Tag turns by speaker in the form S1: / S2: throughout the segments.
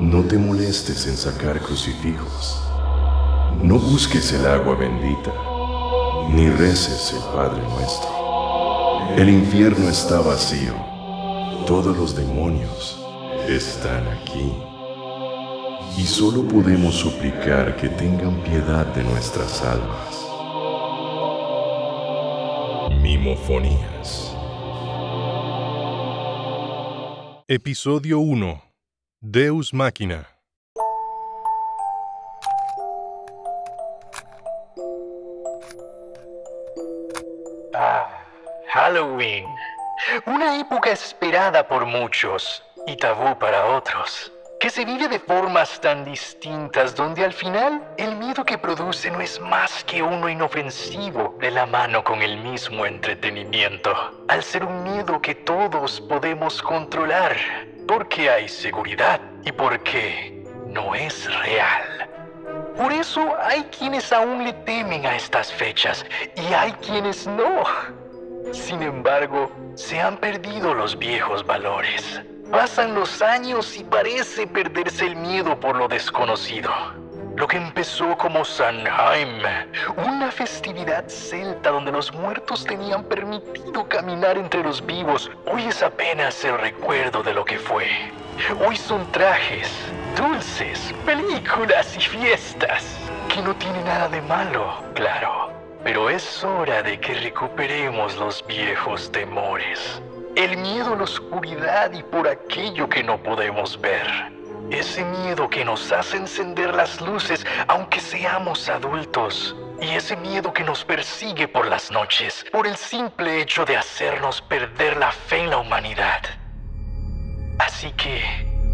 S1: No te molestes en sacar crucifijos. No busques el agua bendita, ni reces el Padre nuestro. El infierno está vacío. Todos los demonios están aquí. Y solo podemos suplicar que tengan piedad de nuestras almas. Mimofonías.
S2: Episodio 1. Deus Máquina.
S3: Ah, Halloween. Una época esperada por muchos y tabú para otros. Que se vive de formas tan distintas donde al final el miedo que produce no es más que uno inofensivo de la mano con el mismo entretenimiento. Al ser un miedo que todos podemos controlar. Porque hay seguridad y porque no es real. Por eso hay quienes aún le temen a estas fechas y hay quienes no. Sin embargo, se han perdido los viejos valores. Pasan los años y parece perderse el miedo por lo desconocido. Lo que empezó como Sanheim, una festividad celta donde los muertos tenían permitido caminar entre los vivos, hoy es apenas el recuerdo de lo que fue. Hoy son trajes, dulces, películas y fiestas, que no tiene nada de malo, claro. Pero es hora de que recuperemos los viejos temores. El miedo a la oscuridad y por aquello que no podemos ver. Ese miedo que nos hace encender las luces aunque seamos adultos. Y ese miedo que nos persigue por las noches, por el simple hecho de hacernos perder la fe en la humanidad. Así que,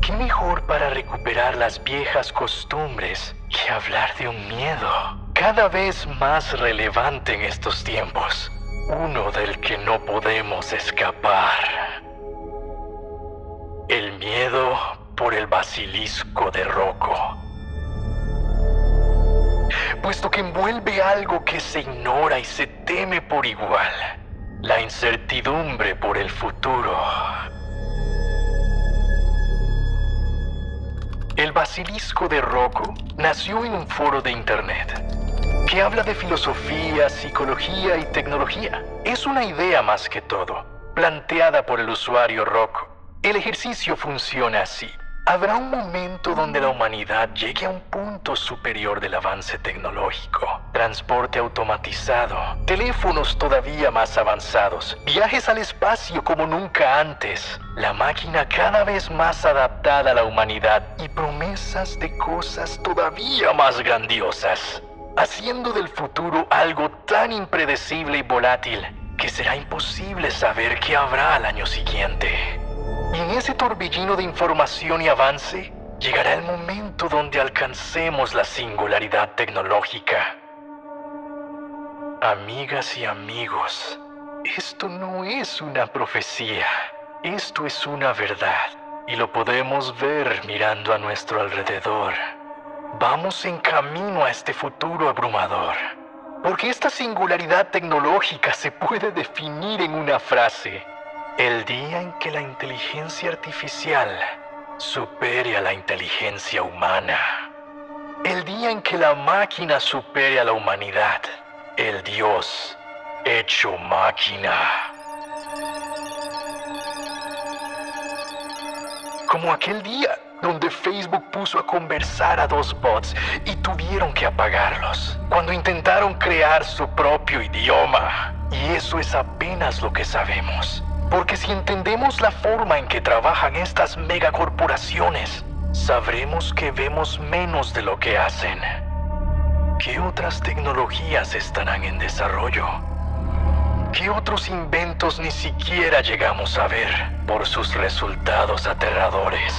S3: ¿qué mejor para recuperar las viejas costumbres que hablar de un miedo cada vez más relevante en estos tiempos? Uno del que no podemos escapar. El miedo por el basilisco de Rocco. Puesto que envuelve algo que se ignora y se teme por igual. La incertidumbre por el futuro. El basilisco de Rocco nació en un foro de internet que habla de filosofía, psicología y tecnología. Es una idea más que todo, planteada por el usuario Rocco. El ejercicio funciona así. Habrá un momento donde la humanidad llegue a un punto superior del avance tecnológico. Transporte automatizado, teléfonos todavía más avanzados, viajes al espacio como nunca antes, la máquina cada vez más adaptada a la humanidad y promesas de cosas todavía más grandiosas, haciendo del futuro algo tan impredecible y volátil que será imposible saber qué habrá al año siguiente. En ese torbellino de información y avance, llegará el momento donde alcancemos la singularidad tecnológica. Amigas y amigos, esto no es una profecía, esto es una verdad, y lo podemos ver mirando a nuestro alrededor. Vamos en camino a este futuro abrumador, porque esta singularidad tecnológica se puede definir en una frase. El día en que la inteligencia artificial supere a la inteligencia humana. El día en que la máquina supere a la humanidad. El Dios hecho máquina. Como aquel día donde Facebook puso a conversar a dos bots y tuvieron que apagarlos. Cuando intentaron crear su propio idioma. Y eso es apenas lo que sabemos. Porque si entendemos la forma en que trabajan estas megacorporaciones, sabremos que vemos menos de lo que hacen. ¿Qué otras tecnologías estarán en desarrollo? ¿Qué otros inventos ni siquiera llegamos a ver por sus resultados aterradores?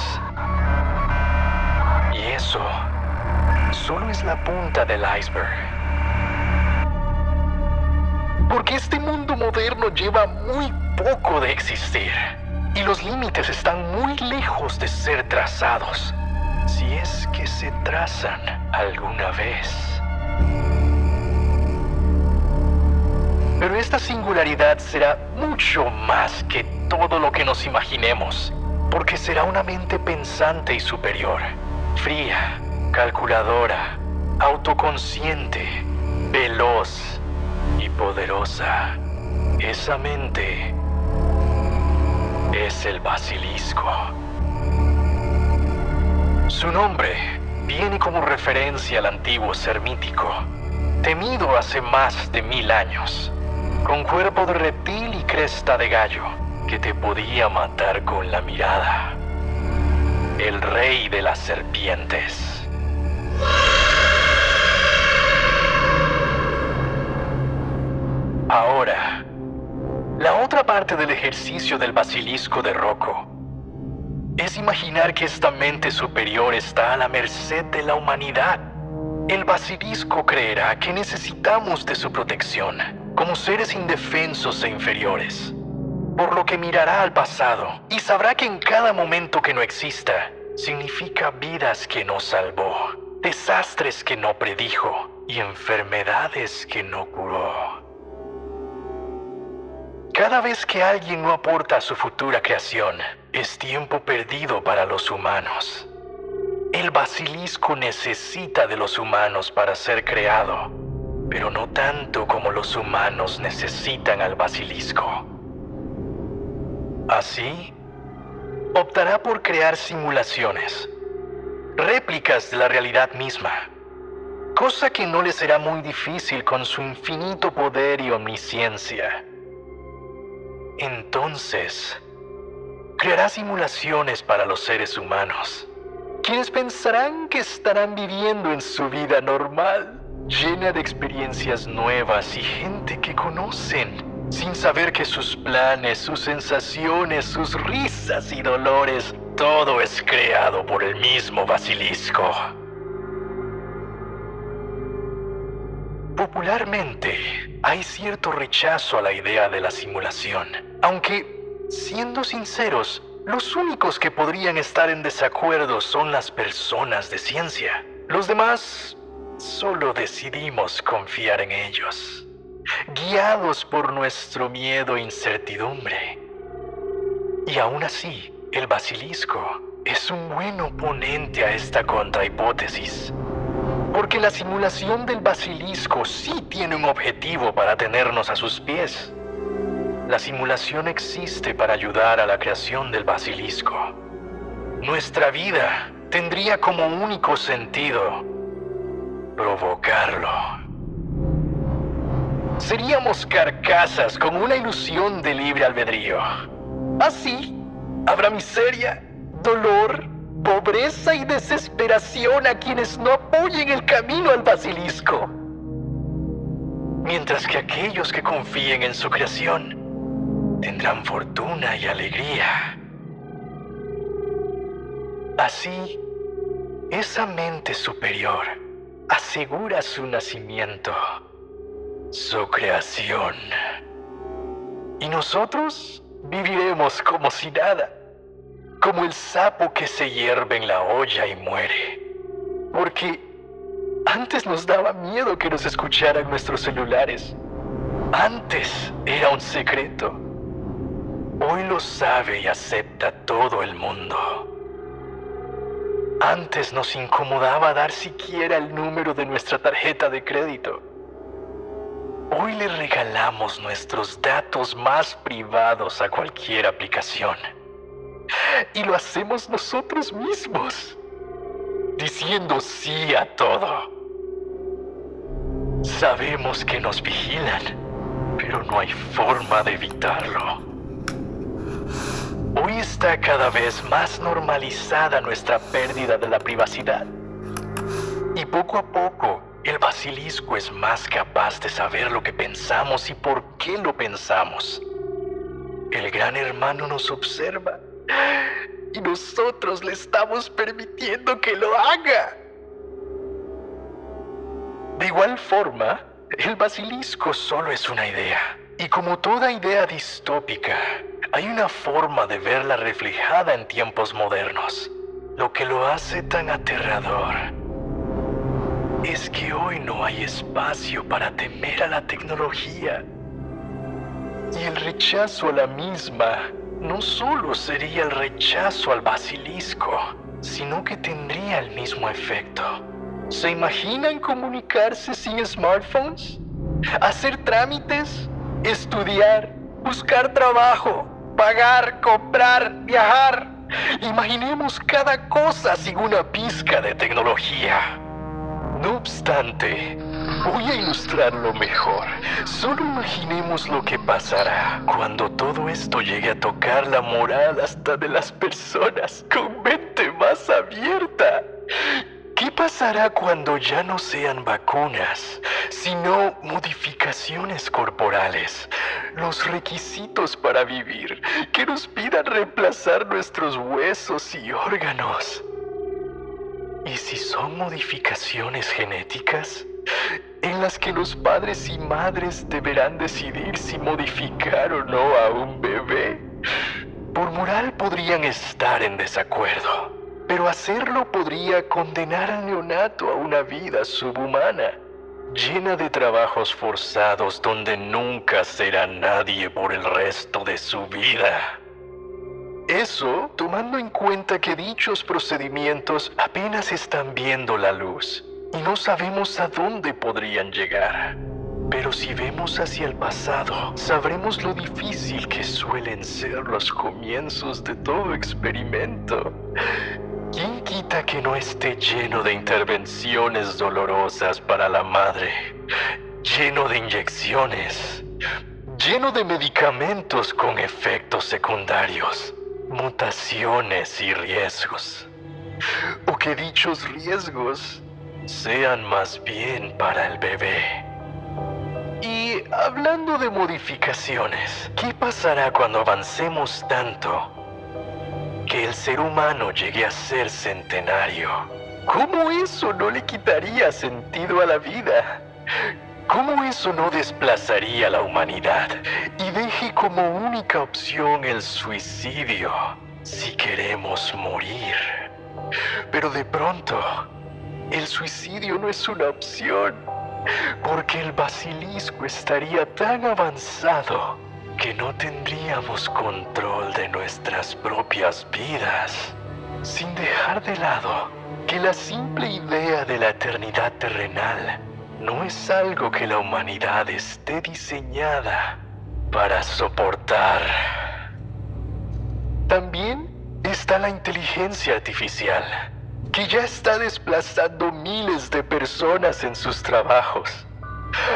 S3: Y eso solo es la punta del iceberg. Porque este mundo moderno lleva muy poco de existir y los límites están muy lejos de ser trazados, si es que se trazan alguna vez. Pero esta singularidad será mucho más que todo lo que nos imaginemos. porque será una mente pensante y superior, fría, calculadora, autoconsciente, veloz y poderosa. Esa mente es el basilisco. Su nombre viene como referencia al antiguo ser mítico, temido hace más de mil años, con cuerpo de reptil y cresta de gallo, que te podía matar con la mirada. El rey de las serpientes. Ahora, la otra parte del ejercicio del basilisco de Rocco es imaginar que esta mente superior está a la merced de la humanidad. El basilisco creerá que necesitamos de su protección como seres indefensos e inferiores, por lo que mirará al pasado y sabrá que en cada momento que no exista significa vidas que no salvó, desastres que no predijo y enfermedades que no curó. Cada vez que alguien no aporta a su futura creación, es tiempo perdido para los humanos. El basilisco necesita de los humanos para ser creado, pero no tanto como los humanos necesitan al basilisco. Así, optará por crear simulaciones, réplicas de la realidad misma, cosa que no le será muy difícil con su infinito poder y omnisciencia. Entonces, creará simulaciones para los seres humanos, quienes pensarán que estarán viviendo en su vida normal, llena de experiencias nuevas y gente que conocen, sin saber que sus planes, sus sensaciones, sus risas y dolores, todo es creado por el mismo basilisco. Popularmente, hay cierto rechazo a la idea de la simulación, aunque, siendo sinceros, los únicos que podrían estar en desacuerdo son las personas de ciencia. Los demás solo decidimos confiar en ellos, guiados por nuestro miedo e incertidumbre. Y aún así, el basilisco es un buen oponente a esta contrahipótesis. Porque la simulación del basilisco sí tiene un objetivo para tenernos a sus pies. La simulación existe para ayudar a la creación del basilisco. Nuestra vida tendría como único sentido provocarlo. Seríamos carcasas con una ilusión de libre albedrío. Así, habrá miseria, dolor, pobreza y desesperación a quienes no apoyen el camino al basilisco. Mientras que aquellos que confíen en su creación tendrán fortuna y alegría. Así, esa mente superior asegura su nacimiento, su creación. Y nosotros viviremos como si nada como el sapo que se hierve en la olla y muere. Porque antes nos daba miedo que nos escucharan nuestros celulares. Antes era un secreto. Hoy lo sabe y acepta todo el mundo. Antes nos incomodaba dar siquiera el número de nuestra tarjeta de crédito. Hoy le regalamos nuestros datos más privados a cualquier aplicación y lo hacemos nosotros mismos, diciendo sí a todo. Sabemos que nos vigilan, pero no hay forma de evitarlo. Hoy está cada vez más normalizada nuestra pérdida de la privacidad. Y poco a poco, el basilisco es más capaz de saber lo que pensamos y por qué lo pensamos. El gran hermano nos observa y nosotros le estamos permitiendo que lo haga. De igual forma, el basilisco solo es una idea. Y como toda idea distópica, hay una forma de verla reflejada en tiempos modernos. Lo que lo hace tan aterrador es que hoy no hay espacio para temer a la tecnología. Y el rechazo a la misma no solo sería el rechazo al basilisco, sino que tendría el mismo efecto. ¿Se imaginan comunicarse sin smartphones? ¿Hacer trámites? ¿Estudiar? ¿Buscar trabajo? ¿Pagar? ¿Comprar? ¿Viajar? Imaginemos cada cosa sin una pizca de tecnología. No obstante, voy a ilustrarlo mejor. Solo imaginemos lo que pasará cuando todo esto llegue a tocar la moral hasta de las personas con mente más abierta. ¿Qué pasará cuando ya no sean vacunas, sino modificaciones corporales? Los requisitos para vivir, que nos pidan reemplazar nuestros huesos y órganos. ¿Y si son modificaciones genéticas? En las que los padres y madres deberán decidir si modificar o no a un bebé. Por moral podrían estar en desacuerdo, pero hacerlo podría condenar al neonato a una vida subhumana, llena de trabajos forzados donde nunca será nadie por el resto de su vida. Eso tomando en cuenta que dichos procedimientos apenas están viendo la luz no sabemos a dónde podrían llegar. Pero si vemos hacia el pasado, sabremos lo difícil que suelen ser los comienzos de todo experimento. ¿Quién quita que no esté lleno de intervenciones dolorosas para la madre? Lleno de inyecciones, lleno de medicamentos con efectos secundarios mutaciones y riesgos. O que dichos riesgos sean más bien para el bebé. Y hablando de modificaciones, ¿qué pasará cuando avancemos tanto que el ser humano llegue a ser centenario? ¿Cómo eso no le quitaría sentido a la vida? ¿Cómo eso no desplazaría a la humanidad y deje como única opción el suicidio si queremos morir? Pero de pronto, el suicidio no es una opción, porque el basilisco estaría tan avanzado que no tendríamos control de nuestras propias vidas, sin dejar de lado que la simple idea de la eternidad terrenal no es algo que la humanidad esté diseñada para soportar. También está la inteligencia artificial, que ya está desplazando miles de personas en sus trabajos.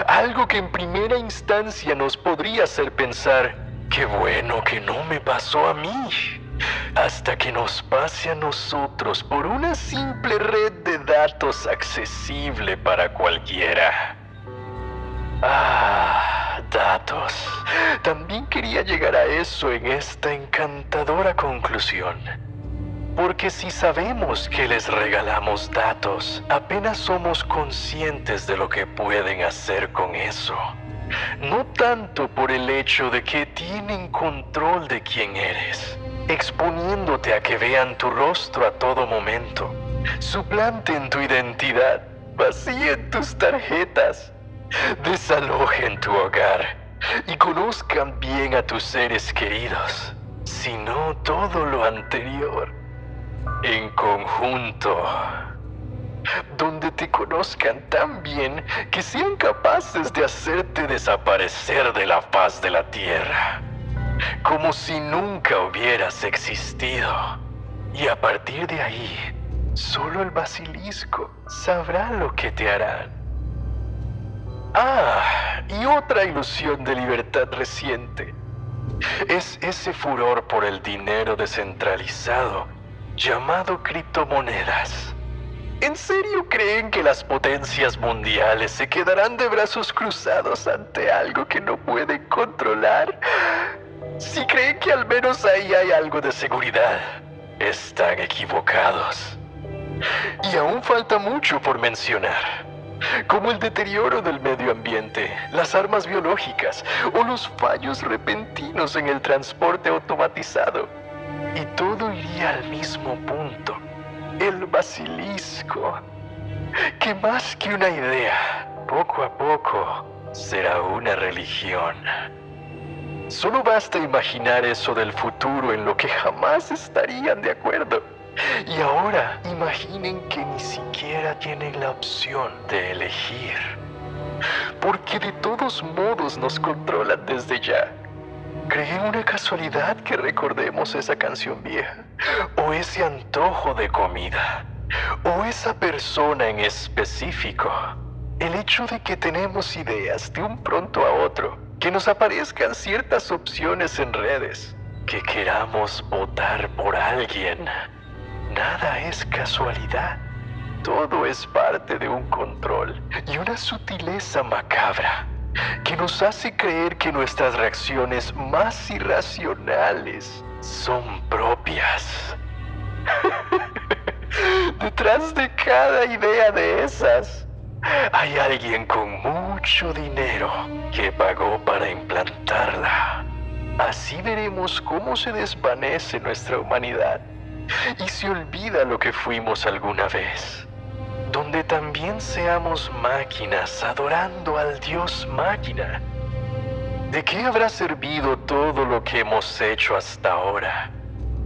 S3: Algo que en primera instancia nos podría hacer pensar, qué bueno que no me pasó a mí hasta que nos pase a nosotros por una simple red de datos accesible para cualquiera. Ah, datos. También quería llegar a eso en esta encantadora conclusión. Porque si sabemos que les regalamos datos, apenas somos conscientes de lo que pueden hacer con eso. No tanto por el hecho de que tienen control de quién eres, exponiéndote a que vean tu rostro a todo momento, suplanten tu identidad, vacíen tus tarjetas, desalojen tu hogar y conozcan bien a tus seres queridos, sino todo lo anterior, en conjunto, donde te conozcan tan bien que sean capaces de hacerte desaparecer de la faz de la tierra como si nunca hubieras existido. Y a partir de ahí, solo el basilisco sabrá lo que te harán. Ah, y otra ilusión de libertad reciente es ese furor por el dinero descentralizado llamado criptomonedas. ¿En serio creen que las potencias mundiales se quedarán de brazos cruzados ante algo que no pueden controlar? Si creen que al menos ahí hay algo de seguridad, están equivocados. Y aún falta mucho por mencionar, como el deterioro del medio ambiente, las armas biológicas o los fallos repentinos en el transporte automatizado. Y todo iría al mismo punto, el basilisco, que más que una idea, poco a poco será una religión. Solo basta imaginar eso del futuro en lo que jamás estarían de acuerdo. Y ahora imaginen que ni siquiera tienen la opción de elegir. Porque de todos modos nos controlan desde ya. ¿Creen una casualidad que recordemos esa canción vieja? ¿O ese antojo de comida? ¿O esa persona en específico? El hecho de que tenemos ideas de un pronto a otro, que nos aparezcan ciertas opciones en redes, que queramos votar por alguien, nada es casualidad. Todo es parte de un control y una sutileza macabra que nos hace creer que nuestras reacciones más irracionales son propias. Detrás de cada idea de esas hay alguien con mucho dinero que pagó para implantarla. Así veremos cómo se desvanece nuestra humanidad y se olvida lo que fuimos alguna vez donde también seamos máquinas adorando al Dios máquina. ¿De qué habrá servido todo lo que hemos hecho hasta ahora?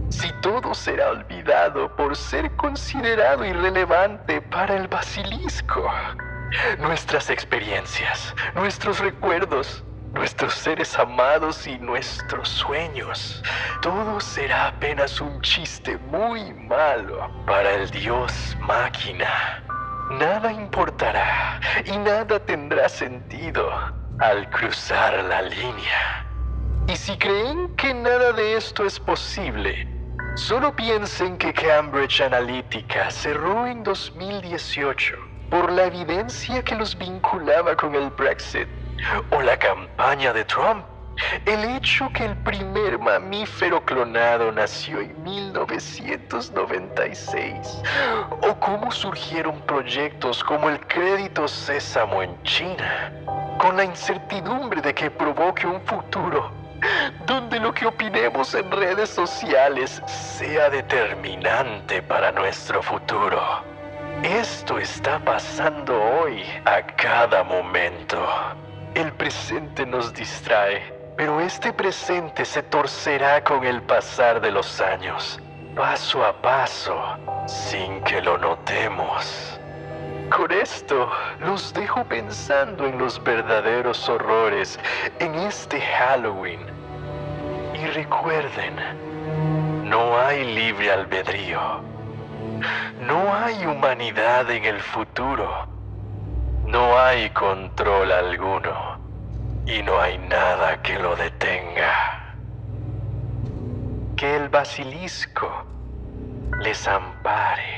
S3: Si todo será olvidado por ser considerado irrelevante para el basilisco. Nuestras experiencias, nuestros recuerdos, nuestros seres amados y nuestros sueños. Todo será apenas un chiste muy malo para el Dios máquina. Nada importará y nada tendrá sentido al cruzar la línea. Y si creen que nada de esto es posible, solo piensen que Cambridge Analytica cerró en 2018 por la evidencia que los vinculaba con el Brexit o la campaña de Trump el hecho que el primer mamífero clonado nació en 1996. O cómo surgieron proyectos como el crédito Sésamo en China, con la incertidumbre de que provoque un futuro donde lo que opinemos en redes sociales sea determinante para nuestro futuro. Esto está pasando hoy a cada momento. El presente nos distrae pero este presente se torcerá con el pasar de los años, paso a paso, sin que lo notemos. Con esto los dejo pensando en los verdaderos horrores en este Halloween. Y recuerden, no hay libre albedrío. No hay humanidad en el futuro. No hay control alguno y no hay nada que lo detenga. Que el basilisco les ampare.